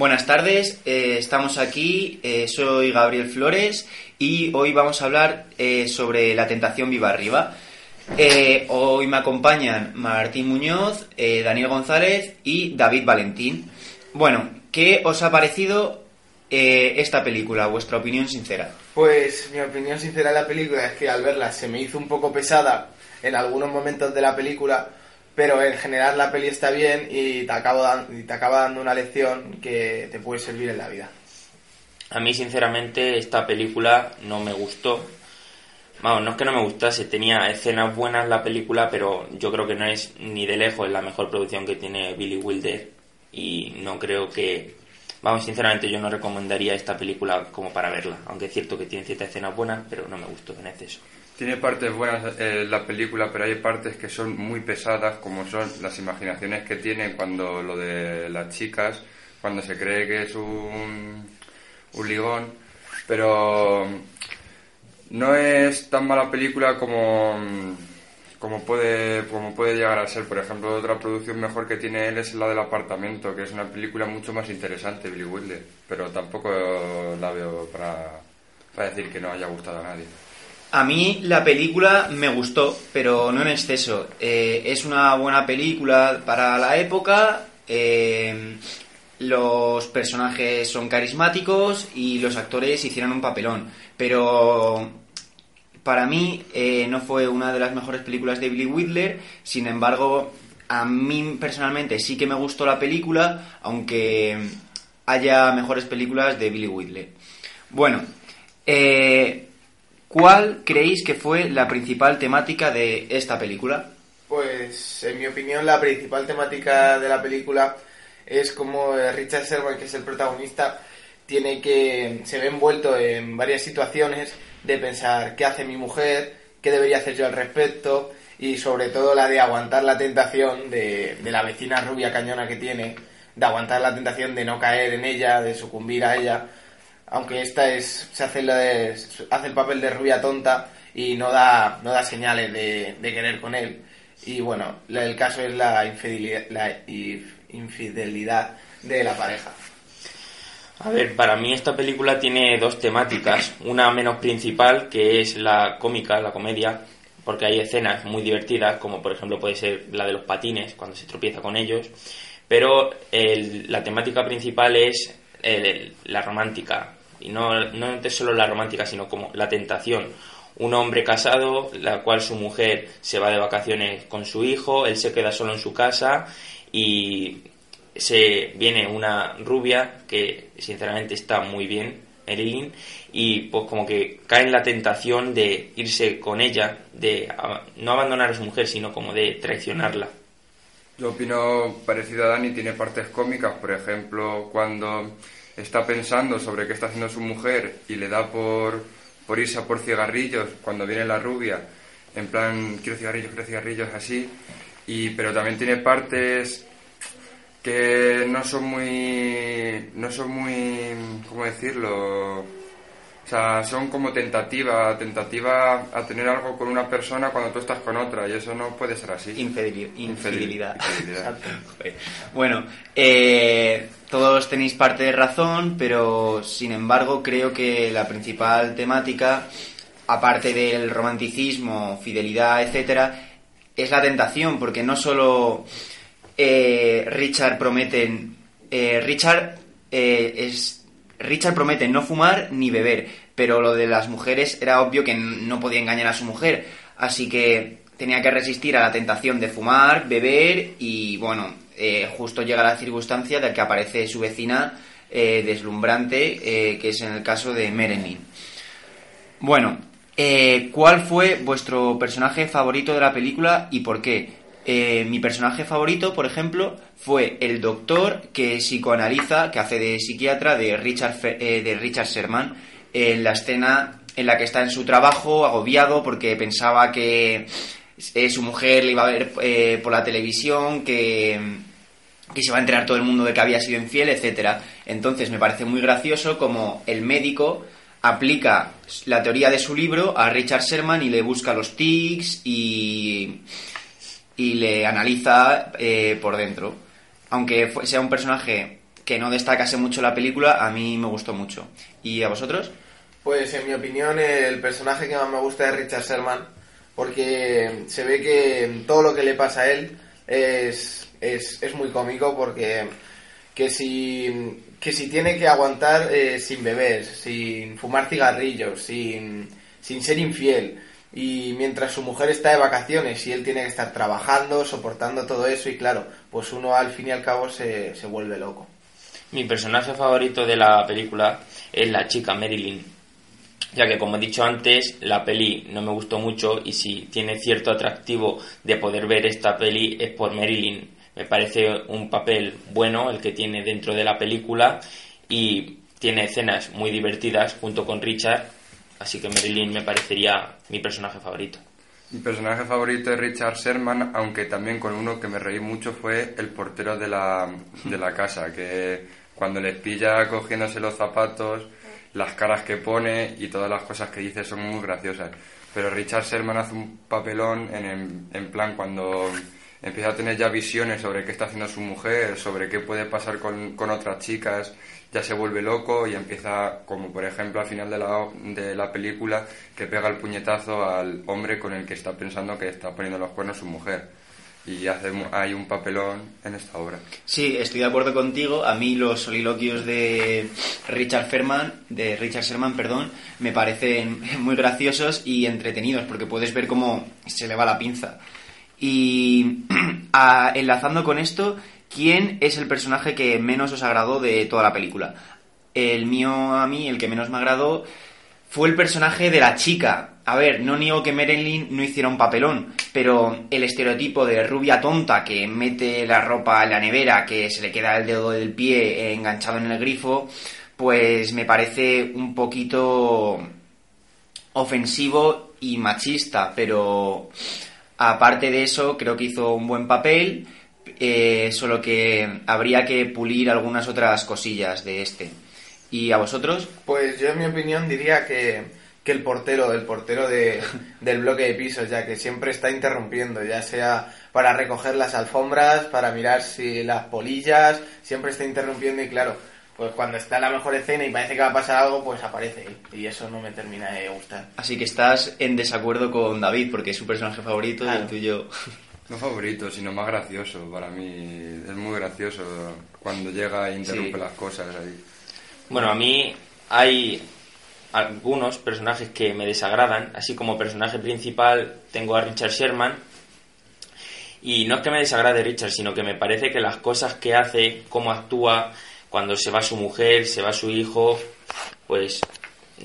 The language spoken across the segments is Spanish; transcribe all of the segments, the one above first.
Buenas tardes, eh, estamos aquí, eh, soy Gabriel Flores y hoy vamos a hablar eh, sobre la tentación viva arriba. Hoy me acompañan Martín Muñoz, Daniel González y David Valentín. Bueno, ¿qué os ha parecido esta película? Vuestra opinión sincera. Pues mi opinión sincera de la película es que al verla se me hizo un poco pesada en algunos momentos de la película, pero en general la peli está bien y te, acabo te acaba dando una lección que te puede servir en la vida. A mí, sinceramente, esta película no me gustó. Vamos, no es que no me gustase, tenía escenas buenas la película, pero yo creo que no es ni de lejos la mejor producción que tiene Billy Wilder. Y no creo que. Vamos, sinceramente, yo no recomendaría esta película como para verla. Aunque es cierto que tiene ciertas escenas buenas, pero no me gustó en exceso. Tiene partes buenas eh, la película, pero hay partes que son muy pesadas, como son las imaginaciones que tiene cuando lo de las chicas, cuando se cree que es un, ligón, pero no es tan mala película como, como, puede, como puede llegar a ser. Por ejemplo, otra producción mejor que tiene él es la del apartamento, que es una película mucho más interesante, Billy Wilder, pero tampoco la veo para, para decir que no haya gustado a nadie. A mí la película me gustó, pero no en exceso. Eh, es una buena película para la época. eh, los personajes son carismáticos y los actores hicieron un papelón. Pero para mí eh, no fue una de las mejores películas de Billy Whitler. Sin embargo, a mí personalmente sí que me gustó la película, aunque haya mejores películas de Billy Whitler. Bueno, eh, ¿cuál creéis que fue la principal temática de esta película? Pues en mi opinión la principal temática de la película es como Richard Sherman, que es el protagonista, tiene que se ve envuelto en varias situaciones de pensar qué hace mi mujer, qué debería hacer yo al respecto y sobre todo la de aguantar la tentación de, de la vecina rubia cañona que tiene, de aguantar la tentación de no caer en ella, de sucumbir a ella, aunque esta es se hace, la de- hace el papel de rubia tonta y no da no da señales de, querer con él y bueno el caso es la infidelidad, infidelidad de la pareja A ver, para mí esta película tiene dos temáticas. Una menos principal, que es la cómica, la comedia, porque hay escenas muy divertidas, como por ejemplo puede ser la de los patines, cuando se tropieza con ellos. Pero el- la temática principal es el- la romántica. Y no, no solo la romántica, sino como la tentación. Un hombre casado, la cual su mujer se va de vacaciones con su hijo, él se queda solo en su casa y se viene una rubia que sinceramente está muy bien, Erilyn, y pues como que cae en la tentación de irse con ella, de no abandonar a su mujer, sino como de traicionarla. Yo opino parecido a Dani, tiene partes cómicas, por ejemplo, cuando está pensando sobre qué está haciendo su mujer y le da por, por irse a por cigarrillos cuando viene la rubia, en plan, quiero cigarrillos, quiero cigarrillos, así, y, pero también tiene partes que no son muy, no son muy, ¿cómo decirlo? O sea, son como tentativa, tentativa a tener algo con una persona cuando tú estás con otra, y eso no puede ser así. Infideli- infidelidad. Infidelidad. Bueno, eh, todos tenéis parte de razón, pero sin embargo creo que la principal temática, aparte del romanticismo, fidelidad, etcétera, es la tentación, porque no solo eh, Richard prometen, eh, Richard eh, es Richard promete no fumar ni beber, pero lo de las mujeres era obvio que no podía engañar a su mujer, así que tenía que resistir a la tentación de fumar, beber y bueno, eh, justo llega la circunstancia de que aparece su vecina eh, deslumbrante, eh, que es en el caso de Merenlin. Bueno, ¿cuál fue vuestro personaje favorito de la película y por qué? Eh, mi personaje favorito, por ejemplo, fue el doctor que psicoanaliza, que hace de psiquiatra de Richard, eh, de Richard Sherman, en la escena en la que está en su trabajo agobiado porque pensaba que eh, su mujer le iba a ver eh, por la televisión, que, que se va a enterar todo el mundo de que había sido infiel, etcétera. Entonces me parece muy gracioso como el médico aplica la teoría de su libro a Richard Sherman y le busca los tics y, y le analiza eh, por dentro. Aunque sea un personaje que no destacase mucho la película, a mí me gustó mucho. ¿Y a vosotros? Pues en mi opinión el personaje que más me gusta es Richard Sherman porque se ve que todo lo que le pasa a él es, es, es muy cómico porque que si, que si tiene que aguantar eh, sin beber, sin fumar cigarrillos, sin, sin ser infiel y mientras su mujer está de vacaciones y él tiene que estar trabajando, soportando todo eso y claro, pues uno al fin y al cabo se, se vuelve loco. Mi personaje favorito de la película es la chica Marilyn, ya que como he dicho antes, la peli no me gustó mucho y si tiene cierto atractivo de poder ver esta peli es por Marilyn. Me parece un papel bueno el que tiene dentro de la película y tiene escenas muy divertidas junto con Richard, así que Marilyn me parecería mi personaje favorito. Mi personaje favorito es Richard Sherman, aunque también con uno que me reí mucho fue el portero de la, de la casa, que cuando les pilla cogiéndose los zapatos, las caras que pone y todas las cosas que dice son muy graciosas. Pero Richard Sherman hace un papelón en, en plan cuando empieza a tener ya visiones sobre qué está haciendo su mujer, sobre qué puede pasar con, con otras chicas, ya se vuelve loco y empieza, como por ejemplo al final de la, de la película, que pega el puñetazo al hombre con el que está pensando que está poniendo los cuernos su mujer. Y hace, hay un papelón en esta obra. Sí, estoy de acuerdo contigo. A mí los soliloquios de Richard Sherman, de Richard Sherman, perdón, me parecen muy graciosos y entretenidos porque puedes ver cómo se le va la pinza. Y enlazando con esto, ¿quién es el personaje que menos os agradó de toda la película? El mío a mí, el que menos me agradó, fue el personaje de la chica. A ver, no niego que Marilyn no hiciera un papelón, pero el estereotipo de rubia tonta que mete la ropa en la nevera, que se le queda el dedo del pie enganchado en el grifo, pues me parece un poquito ofensivo y machista, pero aparte de eso creo que hizo un buen papel, eh, solo que habría que pulir algunas otras cosillas de este. ¿Y a vosotros? Pues yo en mi opinión diría que, que el portero, el portero de, del bloque de pisos, ya que siempre está interrumpiendo, ya sea para recoger las alfombras, para mirar si las polillas, siempre está interrumpiendo y claro, pues cuando está la mejor escena y parece que va a pasar algo, pues aparece. Y eso no me termina de gustar. Así que estás en desacuerdo con David porque es su personaje favorito y el tuyo. No favorito, sino más gracioso. Para mí es muy gracioso cuando llega e interrumpe Sí. las cosas ahí. Bueno, a mí hay algunos personajes que me desagradan, así como personaje principal tengo a Richard Sherman. Y no es que me desagrade Richard, sino que me parece que las cosas que hace, cómo actúa, cuando se va su mujer, se va su hijo, pues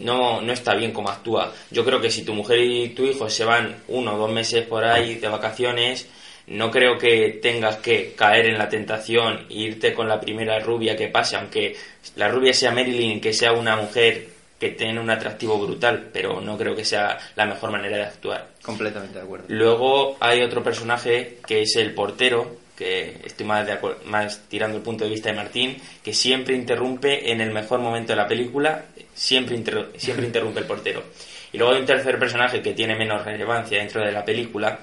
no, no está bien cómo actúa. Yo creo que si tu mujer y tu hijo se van uno o dos meses por ahí de vacaciones, no creo que tengas que caer en la tentación e irte con la primera rubia que pase, aunque la rubia sea Marilyn, que sea una mujer que tiene un atractivo brutal, pero no creo que sea la mejor manera de actuar. Completamente de acuerdo. Luego hay otro personaje que es el portero, que estoy más, de más tirando el punto de vista de Martín, que siempre interrumpe en el mejor momento de la película, siempre, siempre interrumpe el portero. Y luego hay un tercer personaje que tiene menos relevancia dentro de la película,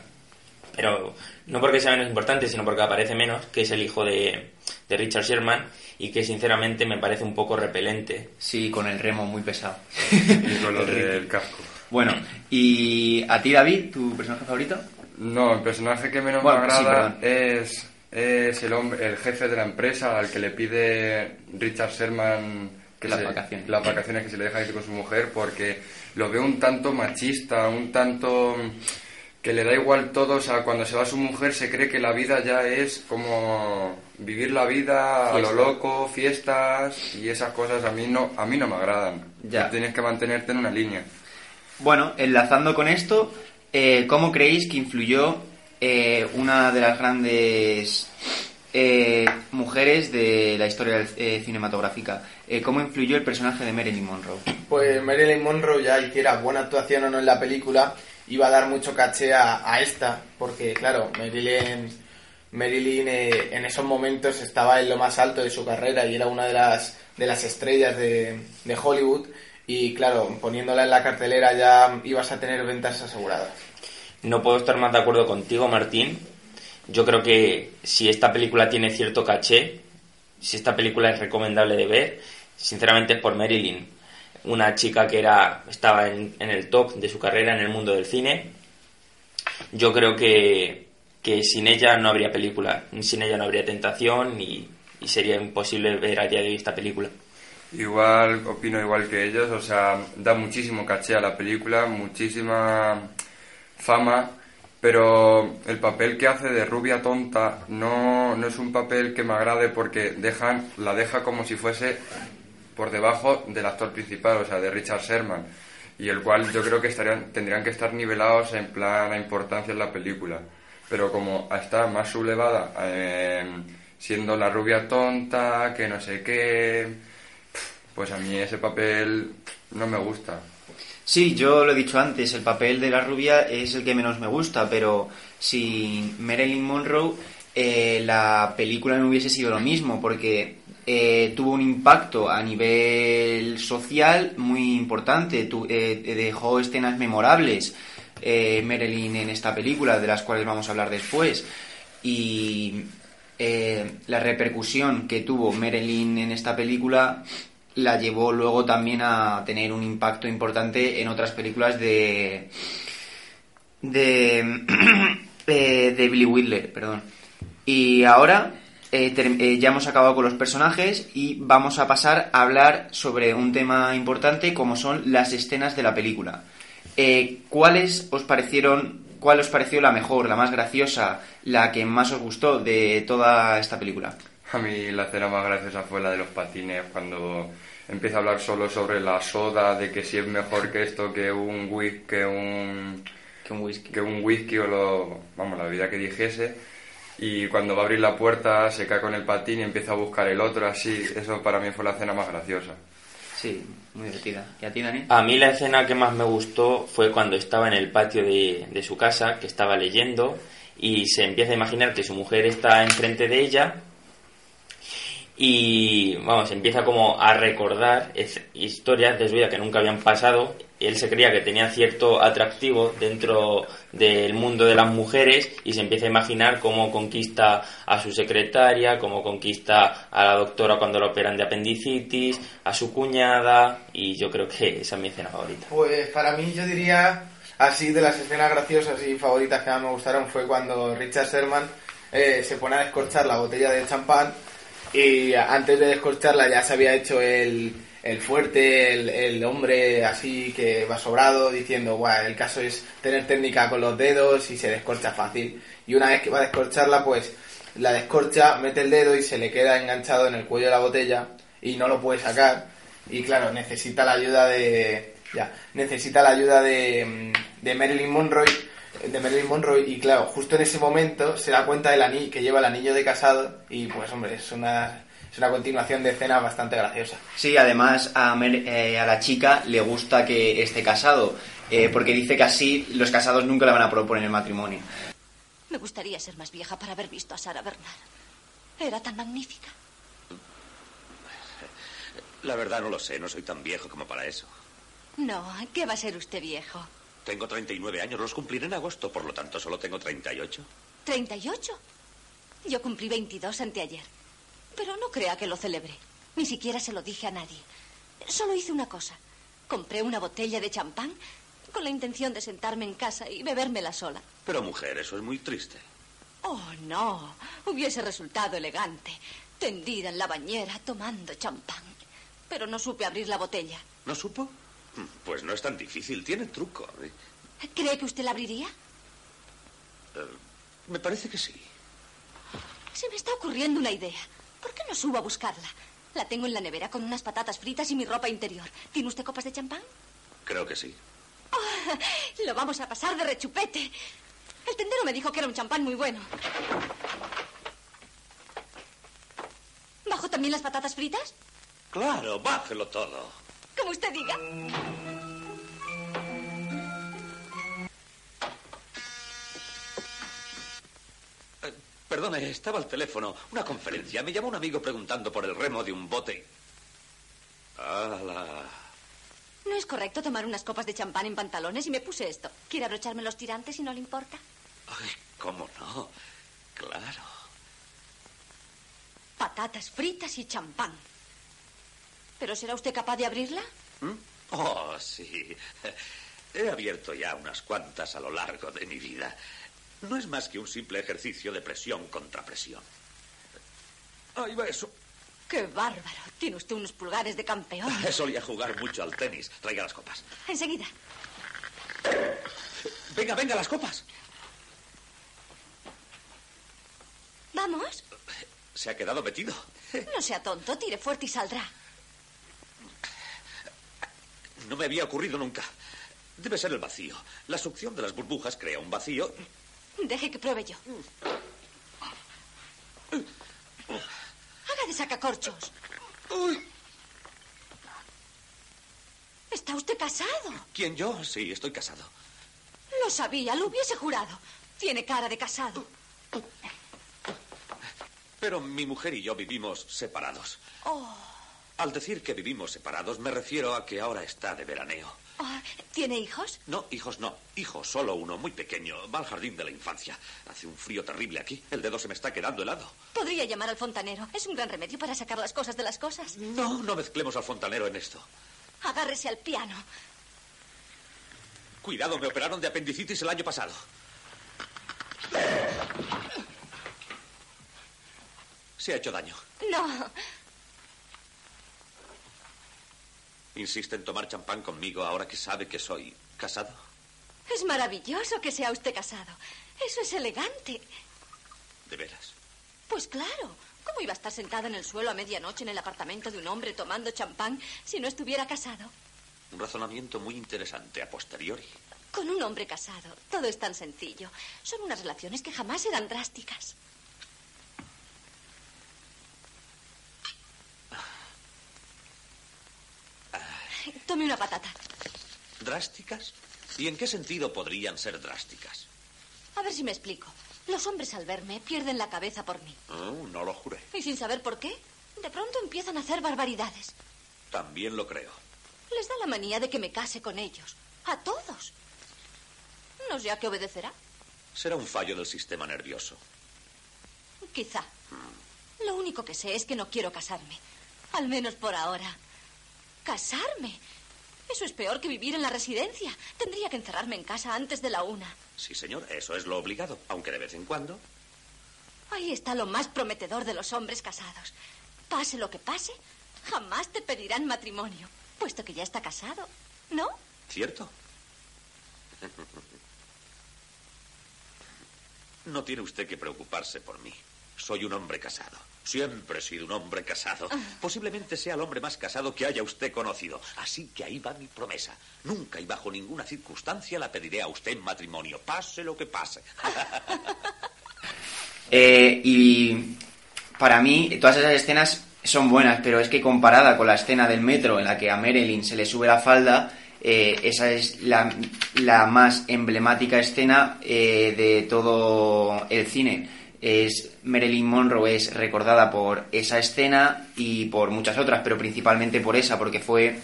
pero no porque sea menos importante, sino porque aparece menos, que es el hijo de, de Richard Sherman, y que sinceramente me parece un poco repelente. Sí, con el remo muy pesado. Y con lo del casco. Bueno, ¿y a ti, David, tu personaje favorito? No, el personaje que menos Bueno, me agrada es, es el hombre, el jefe de la empresa al que le pide Richard Sherman que Las se- vacaciones. las vacaciones que se le deja ir con su mujer porque lo veo un tanto machista, un tanto que le da igual todo, o sea, cuando se va su mujer se cree que la vida ya es como vivir la vida a lo loco, fiestas y esas cosas a mí no a mí no me agradan. Ya. Tienes que mantenerte en una línea. Bueno, enlazando con esto, eh, ¿cómo creéis que influyó eh, una de las grandes eh, mujeres de la historia eh, cinematográfica? Eh, ¿Cómo influyó el personaje de Marilyn Monroe? Pues Marilyn Monroe ya hiciera buena actuación o no en la película, iba a dar mucho caché a, esta, porque claro, Marilyn, Marilyn eh, en esos momentos estaba en lo más alto de su carrera y era una de las, de las estrellas de Hollywood y claro, poniéndola en la cartelera ya ibas a tener ventas aseguradas. No puedo estar más de acuerdo contigo, Martín. Yo creo que si esta película tiene cierto caché, si esta película es recomendable de ver, sinceramente es por Marilyn, una chica que era estaba en, el top de su carrera en el mundo del cine. Yo creo que, que sin ella no habría película, sin ella no habría tentación y, sería imposible ver a día de esta película. Igual, opino igual que ellos, o sea, da muchísimo caché a la película, muchísima fama, pero el papel que hace de rubia tonta no, no es un papel que me agrade porque dejan, la deja como si fuese por debajo del actor principal, o sea, de Richard Sherman, y el cual yo creo que estarían, tendrían que estar nivelados en plan a importancia en la película, pero como está más sublevada, eh, siendo la rubia tonta, que no sé qué pues a mí ese papel no me gusta. Sí, yo lo he dicho antes, el papel de la rubia es el que menos me gusta, pero sin Marilyn Monroe eh, la película no hubiese sido lo mismo, porque eh, tuvo un impacto a nivel social muy importante, eh, dejó escenas memorables eh, en esta película, de las cuales vamos a hablar después, y eh, la repercusión que tuvo Marilyn en esta película la llevó luego también a tener un impacto importante en otras películas de de, de Billy Wilder, perdón. Y ahora eh, eh, ya hemos acabado con los personajes y vamos a pasar a hablar sobre un tema importante como son las escenas de la película. Eh, ¿Cuáles os parecieron, cuál os pareció la mejor, la más graciosa, la que más os gustó de toda esta película? A mí la escena más graciosa fue la de los patines, cuando empieza a hablar solo sobre la soda, de que si es mejor que esto que un whisky, que un, Que un whisky. que un whisky o lo, vamos, la bebida que dijese. Y cuando va a abrir la puerta se cae con el patín y empieza a buscar el otro, así. Eso para mí fue la escena más graciosa. Sí, muy divertida. ¿Y a ti, Dani? A mí la escena que más me gustó fue cuando estaba en el patio de, de su casa, que estaba leyendo, y se empieza a imaginar que su mujer está enfrente de ella, y vamos, empieza como a recordar historias de su vida que nunca habían pasado. Él se creía que tenía cierto atractivo dentro del mundo de las mujeres y se empieza a imaginar cómo conquista a su secretaria, cómo conquista a la doctora cuando la operan de apendicitis, a su cuñada y yo creo que esa es mi escena favorita. Pues para mí yo diría, así de las escenas graciosas y favoritas que más me gustaron fue cuando Richard Sherman eh, se pone a descorchar la botella de champán y antes de descorcharla ya se había hecho el, el fuerte, el, hombre así que va sobrado diciendo, guau, el caso es tener técnica con los dedos y se descorcha fácil. Y una vez que va a descorcharla, pues la descorcha, mete el dedo y se le queda enganchado en el cuello de la botella y no lo puede sacar. Y claro, necesita la ayuda de. Ya, necesita la ayuda de, de Marilyn Monroe. De Marilyn Monroe, y claro, justo en ese momento se da cuenta del anillo, que lleva el anillo de casado, y pues hombre, es una, es una continuación de escena bastante graciosa. Sí, además a, Mer- eh, a la chica le gusta que esté casado, eh, porque dice que así los casados nunca le van a proponer el matrimonio. Me gustaría ser más vieja para haber visto a Sara Bernard. Era tan magnífica. La verdad no lo sé, no soy tan viejo como para eso. No, ¿qué va a ser usted viejo? Tengo 39 años, los cumpliré en agosto, por lo tanto solo tengo 38. ¿38? Yo cumplí 22 anteayer. Pero no crea que lo celebré. Ni siquiera se lo dije a nadie. Solo hice una cosa. Compré una botella de champán con la intención de sentarme en casa y bebérmela sola. Pero mujer, eso es muy triste. Oh, no. Hubiese resultado elegante. Tendida en la bañera tomando champán. Pero no supe abrir la botella. ¿No supo? Pues no es tan difícil, tiene truco. ¿eh? ¿Cree que usted la abriría? Eh, me parece que sí. Se me está ocurriendo una idea. ¿Por qué no subo a buscarla? La tengo en la nevera con unas patatas fritas y mi ropa interior. ¿Tiene usted copas de champán? Creo que sí. Ah, Lo vamos a pasar de rechupete. El tendero me dijo que era un champán muy bueno. ¿Bajo también las patatas fritas? Claro, bájelo todo. Como usted diga. Eh, perdone, estaba al teléfono. Una conferencia. Me llamó un amigo preguntando por el remo de un bote. ¡Hala! No es correcto tomar unas copas de champán en pantalones y me puse esto. ¿Quiere abrocharme los tirantes si no le importa? Ay, ¿cómo no? Claro. Patatas fritas y champán. ¿Pero será usted capaz de abrirla? ¿Mm? Oh, sí. He abierto ya unas cuantas a lo largo de mi vida. No es más que un simple ejercicio de presión contra presión. Ahí va eso. ¡Qué bárbaro! Tiene usted unos pulgares de campeón. Solía jugar mucho al tenis. Traiga las copas. Enseguida. Venga, venga, las copas. ¿Vamos? Se ha quedado metido. No sea tonto, tire fuerte y saldrá. No me había ocurrido nunca. Debe ser el vacío. La succión de las burbujas crea un vacío. Deje que pruebe yo. Haga de sacacorchos. ¿Está usted casado? ¿Quién yo? Sí, estoy casado. Lo sabía, lo hubiese jurado. Tiene cara de casado. Pero mi mujer y yo vivimos separados. Oh, Al decir que vivimos separados, me refiero a que ahora está de veraneo. oh, ¿Tiene hijos? No, hijos no. Hijo, solo uno, muy pequeño. Va al jardín de la infancia. Hace un frío terrible aquí. El dedo se me está quedando helado. Podría llamar al fontanero. Es un gran remedio para sacar las cosas de las cosas. No, no mezclemos al fontanero en esto. Agárrese al piano. Cuidado, me operaron de apendicitis el año pasado. Se ha hecho daño. No, ¿Insiste en tomar champán conmigo ahora que sabe que soy casado? es maravilloso que sea usted casado. Eso es elegante. ¿De veras? Pues claro. ¿Cómo iba a estar sentada en el suelo a medianoche en el apartamento de un hombre tomando champán si no estuviera casado? Un razonamiento muy interesante a posteriori. Con un hombre casado. Todo es tan sencillo. Son unas relaciones que jamás serán drásticas. Tome una patata. ¿Drásticas? ¿Y en qué sentido podrían ser drásticas? A ver si me explico. Los hombres al verme pierden la cabeza por mí. Oh, no lo juré. Y sin saber por qué, de pronto empiezan a hacer barbaridades. También lo creo. Les da la manía de que me case con ellos. A todos. No sé a qué obedecerá. Será un fallo del sistema nervioso. Quizá. Lo único que sé es que no quiero casarme. Al menos por ahora. ¿Casarme? Eso es peor que vivir en la residencia. Tendría que encerrarme en casa antes de la una. Sí, señor, eso es lo obligado, aunque de vez en cuando. Ahí está lo más prometedor de los hombres casados. Pase lo que pase, jamás te pedirán matrimonio, puesto que ya está casado. ¿No? ¿Cierto? No tiene usted que preocuparse por mí. Soy un hombre casado. Siempre he sido un hombre casado. Posiblemente sea el hombre más casado que haya usted conocido. Así que ahí va mi promesa. Nunca y bajo ninguna circunstancia la pediré a usted en matrimonio, pase lo que pase. Eh, y para mí, todas esas escenas son buenas, pero es que comparada con la escena del metro en la que a Marilyn se le sube la falda, eh, esa es la, la más emblemática escena eh, de todo el cine. Es Marilyn Monroe es recordada por esa escena y por muchas otras, pero principalmente por esa, porque fue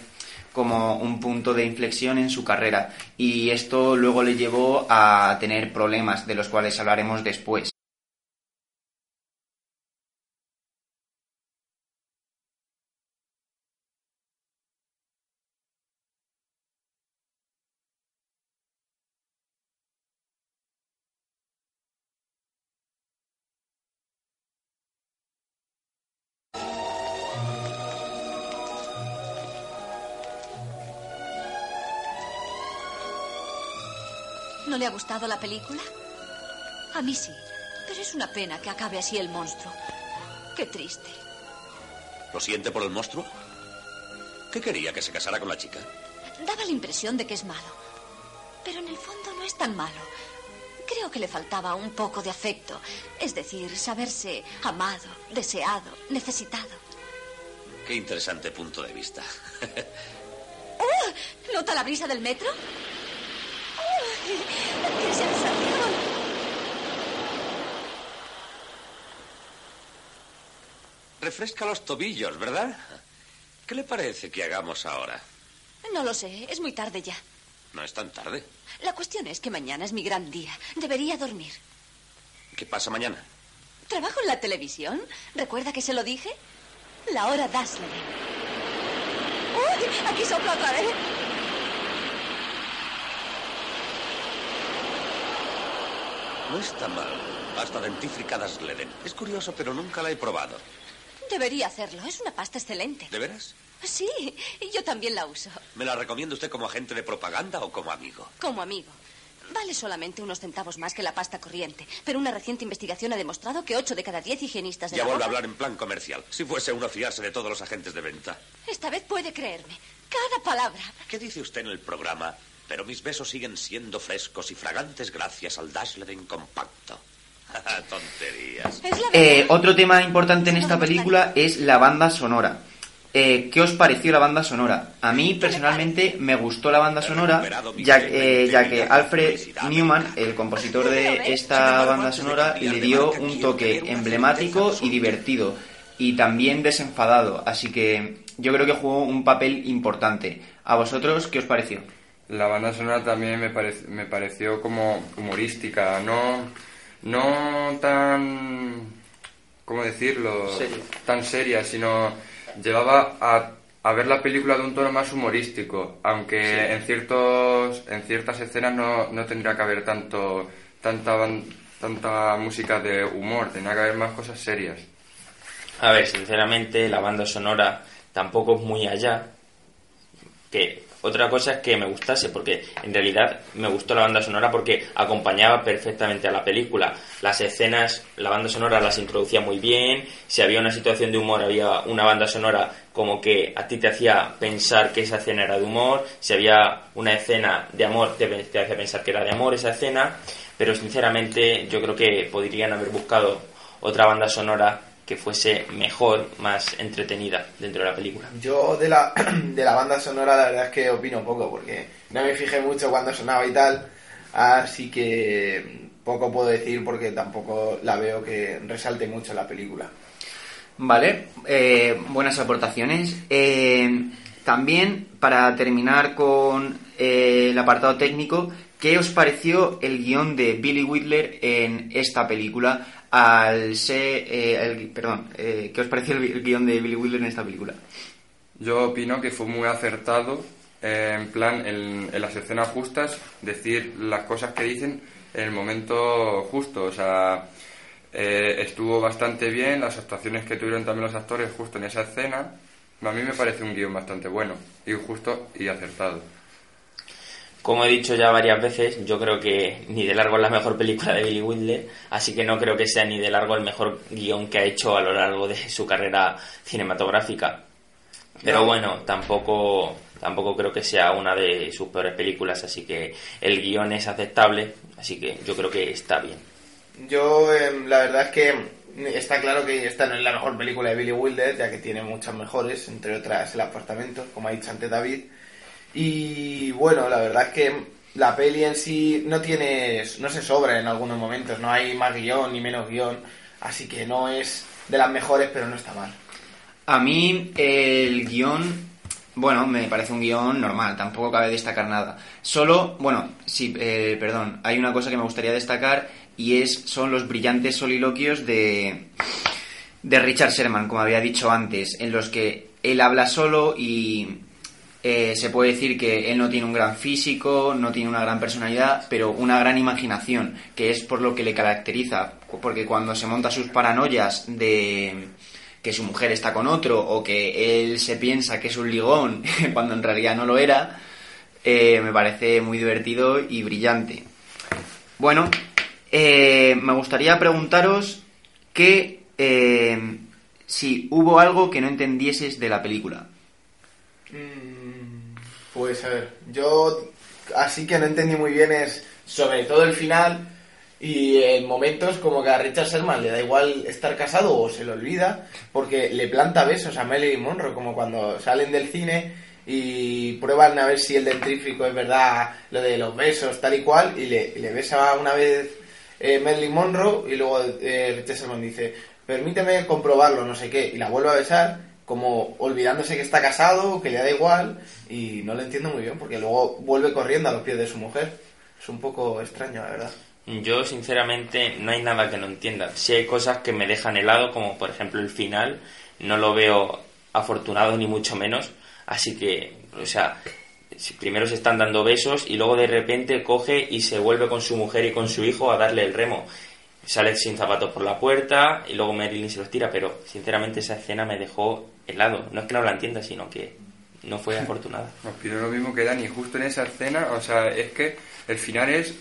como un punto de inflexión en su carrera. Y esto luego le llevó a tener problemas, de los cuales hablaremos después. Ha gustado la película? A mí sí, pero es una pena que acabe así el monstruo. Qué triste. ¿Lo siente por el monstruo? ¿Qué quería? ¿Que se casara con la chica? Daba la impresión de que es malo. Pero en el fondo no es tan malo. Creo que le faltaba un poco de afecto. Es decir, saberse amado, deseado, necesitado. Qué interesante punto de vista. ¡Oh! ¿Nota la brisa del metro? ¡Qué sensación! Refresca los tobillos, ¿verdad? ¿Qué le parece que hagamos ahora? No lo sé, es muy tarde ya. No es tan tarde. La cuestión es que mañana es mi gran día. Debería dormir. ¿Qué pasa mañana? ¿Trabajo en la televisión? ¿Recuerda que se lo dije? La hora Dazzler. ¡Uy! Aquí sopla otra vez. No está mal. Pasta dentífrica Dasleden. Es curioso, pero nunca la he probado. Debería hacerlo. Es una pasta excelente. ¿De veras? Sí, yo también la uso. ¿Me la recomienda usted como agente de propaganda o como amigo? Como amigo. Vale solamente unos centavos más que la pasta corriente, pero una reciente investigación ha demostrado que 8 de cada 10 higienistas de Ya la vuelve a hablar en plan comercial. Si fuese uno a fiarse de todos los agentes de venta. Esta vez puede creerme. Cada palabra. ¿Qué dice usted en el programa? Pero mis besos siguen siendo frescos y fragantes gracias al Dasleden compacto. Tonterías. Eh, otro tema importante en esta película es la banda sonora. Eh, ¿Qué os pareció la banda sonora? A mí personalmente me gustó la banda sonora, ya, eh, ya que Alfred Newman, el compositor de esta banda sonora, le dio un toque emblemático y divertido y también desenfadado, así que yo creo que jugó un papel importante. ¿A vosotros qué os pareció? La banda sonora también me, parec- me pareció como humorística, no, no tan, ¿cómo decirlo? Tan seria, sino llevaba a, a ver la película de un tono más humorístico, aunque en ciertos en ciertas escenas no, no tendría que haber tanto tanta tanta música de humor, tendría que haber más cosas serias. A ver, sinceramente, la banda sonora tampoco es muy allá. Que otra cosa es que me gustase, porque en realidad me gustó la banda sonora porque acompañaba perfectamente a la película. Las escenas, la banda sonora las introducía muy bien. Si había una situación de humor, había una banda sonora como que a ti te hacía pensar que esa escena era de humor. Si había una escena de amor, te, hacía pensar que era de amor esa escena. Pero sinceramente, yo creo que podrían haber buscado otra banda sonora que fuese mejor, más entretenida dentro de la película. Yo de la, de la banda sonora la verdad es que opino poco porque no me fijé mucho cuando sonaba y tal, así que poco puedo decir porque tampoco la veo que resalte mucho la película. Vale, eh, buenas aportaciones. Eh, también, para terminar con eh, el apartado técnico, ¿qué os pareció el guion de Billy Whitler en esta película? Al ser, eh, el- perdón, eh, ¿qué os pareció el, el guion de Billy Whitler en esta película? Yo opino que fue muy acertado, eh, en plan, en, en las escenas justas, decir las cosas que dicen en el momento justo. O sea, eh, estuvo bastante bien, las actuaciones que tuvieron también los actores justo en esa escena. A mí me parece un guion bastante bueno, y justo y acertado. Como he dicho ya varias veces, yo creo que ni de largo es la mejor película de Billy Wilder, así que no creo que sea ni de largo el mejor guion que ha hecho a lo largo de su carrera cinematográfica. Pero No. bueno, tampoco, tampoco creo que sea una de sus peores películas, así que el guion es aceptable, así que yo creo que está bien. Yo, em, la verdad es que está claro que esta no es la mejor película de Billy Wilder, ya que tiene muchas mejores, entre otras El apartamento, como ha dicho antes David. Y bueno, la verdad es que la peli en sí no tiene, no se sobra en algunos momentos, no hay más guion ni menos guion, así que no es de las mejores, pero no está mal. A mí el guion, bueno, me parece un guion normal, tampoco cabe destacar nada. Solo, bueno, sí, eh, perdón, hay una cosa que me gustaría destacar y es son los brillantes soliloquios de, de Richard Sherman, como había dicho antes, en los que él habla solo y eh, se puede decir que él no tiene un gran físico, no tiene una gran personalidad, pero una gran imaginación, que es por lo que le caracteriza, porque cuando se monta sus paranoias de que su mujer está con otro o que él se piensa que es un ligón cuando en realidad no lo era, eh, me parece muy divertido y brillante. Bueno, eh, me gustaría preguntaros que eh, si hubo algo que no entendieses de la película. Mm, Pues a ver, yo así que no entendí muy bien es sobre todo el final y en momentos como que a Richard Sherman le da igual estar casado o se le olvida porque le planta besos a Marilyn Monroe como cuando salen del cine y prueban a ver si el dentrífico es verdad lo de los besos tal y cual y le, besa una vez eh, Marilyn Monroe y luego eh, Richard Sherman dice permíteme comprobarlo no sé qué y la vuelve a besar como olvidándose que está casado que le da igual y no lo entiendo muy bien porque luego vuelve corriendo a los pies de su mujer es un poco extraño la verdad Yo, sinceramente, no hay nada que no entienda. Si hay cosas que me dejan helado, como por ejemplo el final, no lo veo afortunado ni mucho menos. Así que, o sea, primero se están dando besos y luego de repente coge y se vuelve con su mujer y con su hijo a darle el remo. Sale sin zapatos por la puerta y luego Marilyn se los tira, pero sinceramente esa escena me dejó helado. No es que no la entienda, sino que no fue afortunada. Opino lo mismo que Dani. Justo en esa escena, o sea, es que el final es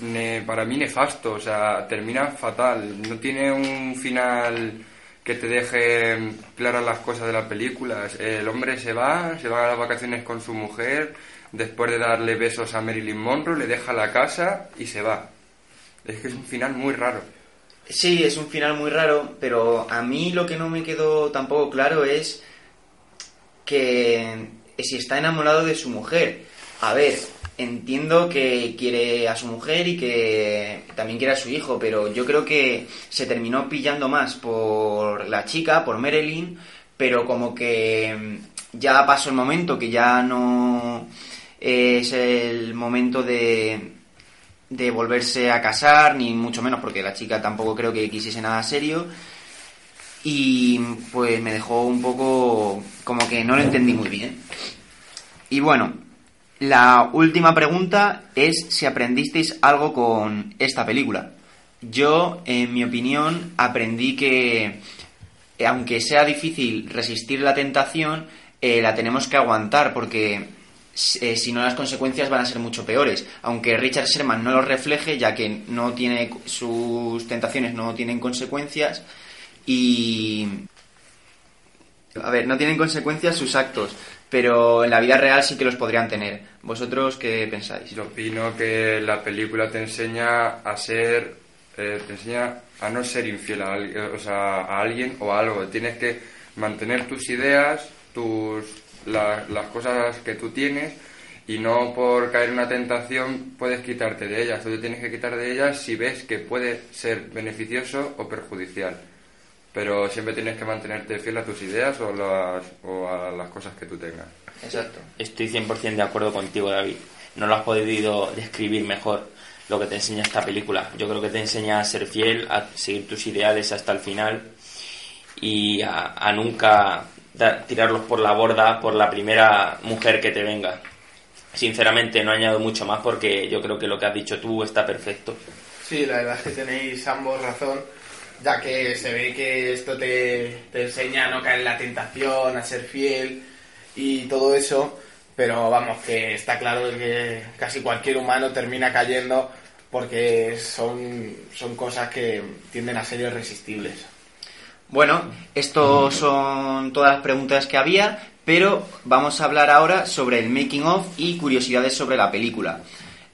ne- para mí nefasto, o sea, termina fatal. No tiene un final que te deje claras las cosas de la película. El hombre se va, se va a las vacaciones con su mujer, después de darle besos a Marilyn Monroe, le deja la casa y se va. Es que es un final muy raro. Sí, es un final muy raro, pero a mí lo que no me quedó tampoco claro es que si está enamorado de su mujer. A ver, entiendo que quiere a su mujer y que también quiere a su hijo, pero yo creo que se terminó pillando más por la chica, por Marilyn, pero como que ya pasó el momento, que ya no es el momento de, de volverse a casar, ni mucho menos, porque la chica tampoco creo que quisiese nada serio. Y pues me dejó un poco como que no lo entendí muy bien. Y bueno, la última pregunta es si aprendisteis algo con esta película. Yo, en mi opinión, aprendí que aunque sea difícil resistir la tentación, eh, la tenemos que aguantar porque eh, si no las consecuencias van a ser mucho peores. Aunque Richard Sherman no lo refleje, ya que no tiene sus tentaciones no tienen consecuencias y a ver, no tienen consecuencias sus actos, pero en la vida real sí que los podrían tener. ¿Vosotros qué pensáis? Yo opino que la película te enseña a ser, eh, te enseña a no ser infiel a, o sea, a alguien o a algo. Tienes que mantener tus ideas, tus, la- las cosas que tú tienes y no por caer en una tentación puedes quitarte de ellas. Tú te tienes que quitar de ellas si ves que puede ser beneficioso o perjudicial. Pero siempre tienes que mantenerte fiel a tus ideas o, las, o a las cosas que tú tengas. Exacto. Estoy 100% de acuerdo contigo, David. No lo has podido describir mejor lo que te enseña esta película. Yo creo que te enseña a ser fiel, a seguir tus ideales hasta el final y a, a nunca tirarlos por la borda por la primera mujer que te venga. Sinceramente no añado mucho más porque yo creo que lo que has dicho tú está perfecto. Sí, la verdad es que tenéis ambos razón, ya que se ve que esto te, te enseña a no caer en la tentación, a ser fiel y todo eso, pero vamos, que está claro que casi cualquier humano termina cayendo porque son, son cosas que tienden a ser irresistibles. Bueno, estos son todas las preguntas que había, pero vamos a hablar ahora sobre el making of y curiosidades sobre la película.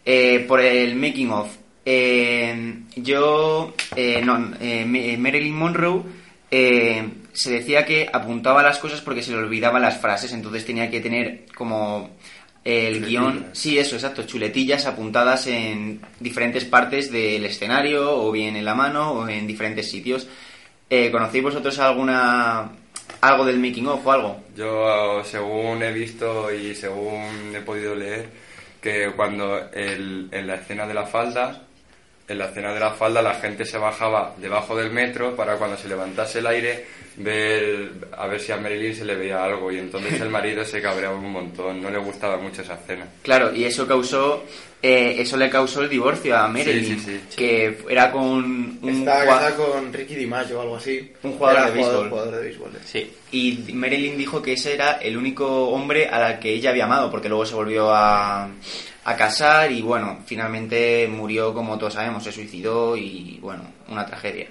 Eh, por el making of, eh, yo, eh, no, eh, Me- Marilyn Monroe eh, se decía que apuntaba las cosas porque se le olvidaban las frases, entonces tenía que tener como el Chuletillas. guion, sí, eso, exacto, chuletillas apuntadas en diferentes partes del escenario, o bien en la mano, o en diferentes sitios. Eh, ¿Conocéis vosotros alguna algo del making of o algo? Yo, según he visto y según he podido leer, que cuando el- en la escena de la falda, en la escena de la falda la gente se bajaba debajo del metro para cuando se levantase el aire ver a ver si a Marilyn se le veía algo y entonces el marido se cabreaba un montón, no le gustaba mucho esa escena. Claro, y eso causó eh, eso le causó el divorcio a Marilyn, Sí, sí, sí. que era con un Estaba casada con Ricky DiMaggio o algo así. Un jugador Era de béisbol. jugador de béisbol. eh. Sí. y Marilyn dijo que ese era el único hombre al que ella había amado, porque luego se volvió a, a casar y bueno, finalmente murió como todos sabemos, se suicidó y bueno, una tragedia.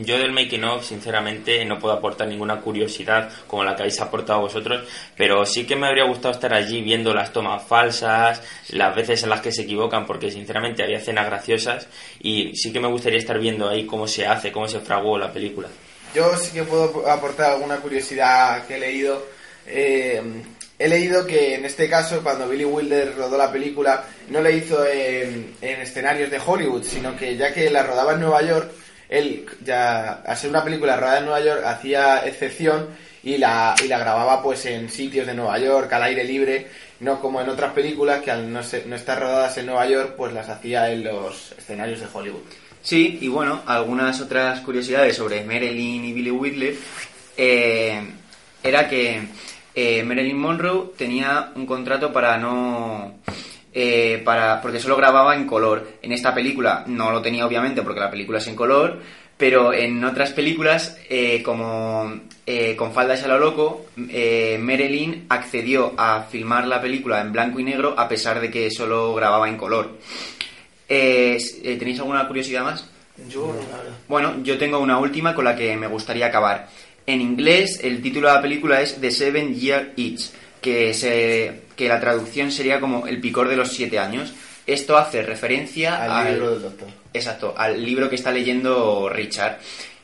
Yo del making of, sinceramente, no puedo aportar ninguna curiosidad como la que habéis aportado vosotros, pero sí que me habría gustado estar allí viendo las tomas falsas, las veces en las que se equivocan, porque sinceramente había escenas graciosas y sí que me gustaría estar viendo ahí cómo se hace, cómo se fraguó la película. Yo sí que puedo aportar alguna curiosidad que he leído. Eh, he leído que en este caso, cuando Billy Wilder rodó la película, no la hizo en, en escenarios de Hollywood, sino que ya que la rodaba en Nueva York, él ya, al ser una película rodada en Nueva York, hacía excepción y la, y la grababa pues en sitios de Nueva York, al aire libre, no como en otras películas que al no, ser- no estar rodadas en Nueva York, pues las hacía en los escenarios de Hollywood. Sí, y bueno, algunas otras curiosidades sobre Marilyn y Billy Whitler eh, era que eh, Marilyn Monroe tenía un contrato para no eh, para porque solo grababa en color. En esta película no lo tenía obviamente porque la película es en color, pero en otras películas eh, como eh, con faldas a lo loco, eh, Marilyn accedió a filmar la película en blanco y negro a pesar de que solo grababa en color. ¿Tenéis alguna curiosidad más? Yo. Bueno, yo tengo una última con la que me gustaría acabar. En inglés, el título de la película es The Seven Year Itch, que, se, que la traducción sería como El picor de los siete años. Esto hace referencia Al libro del doctor. Exacto, al libro que está leyendo Richard.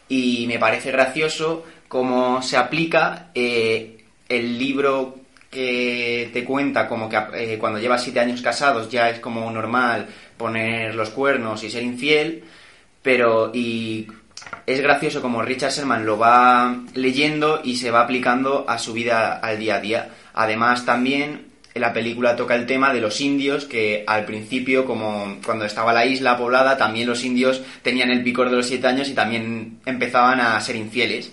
Y me parece gracioso cómo se aplica eh, el libro que te cuenta como que eh, cuando llevas siete años casados ya es como normal poner los cuernos y ser infiel, pero y es gracioso como Richard Sherman lo va leyendo y se va aplicando a su vida al día a día. Además también en la película toca el tema de los indios que al principio como cuando estaba la isla poblada también los indios tenían el picor de los siete años y también empezaban a ser infieles.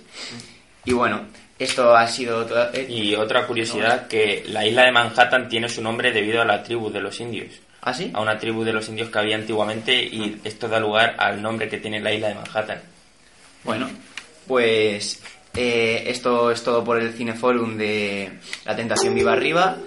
Y bueno, esto ha sido todo. eh, Y otra curiosidad, que la isla de Manhattan tiene su nombre debido a la tribu de los indios. ¿Ah, sí? A una tribu de los indios que había antiguamente y esto da lugar al nombre que tiene la isla de Manhattan. Bueno, pues eh, esto es todo por el Cineforum de La Tentación Viva Arriba.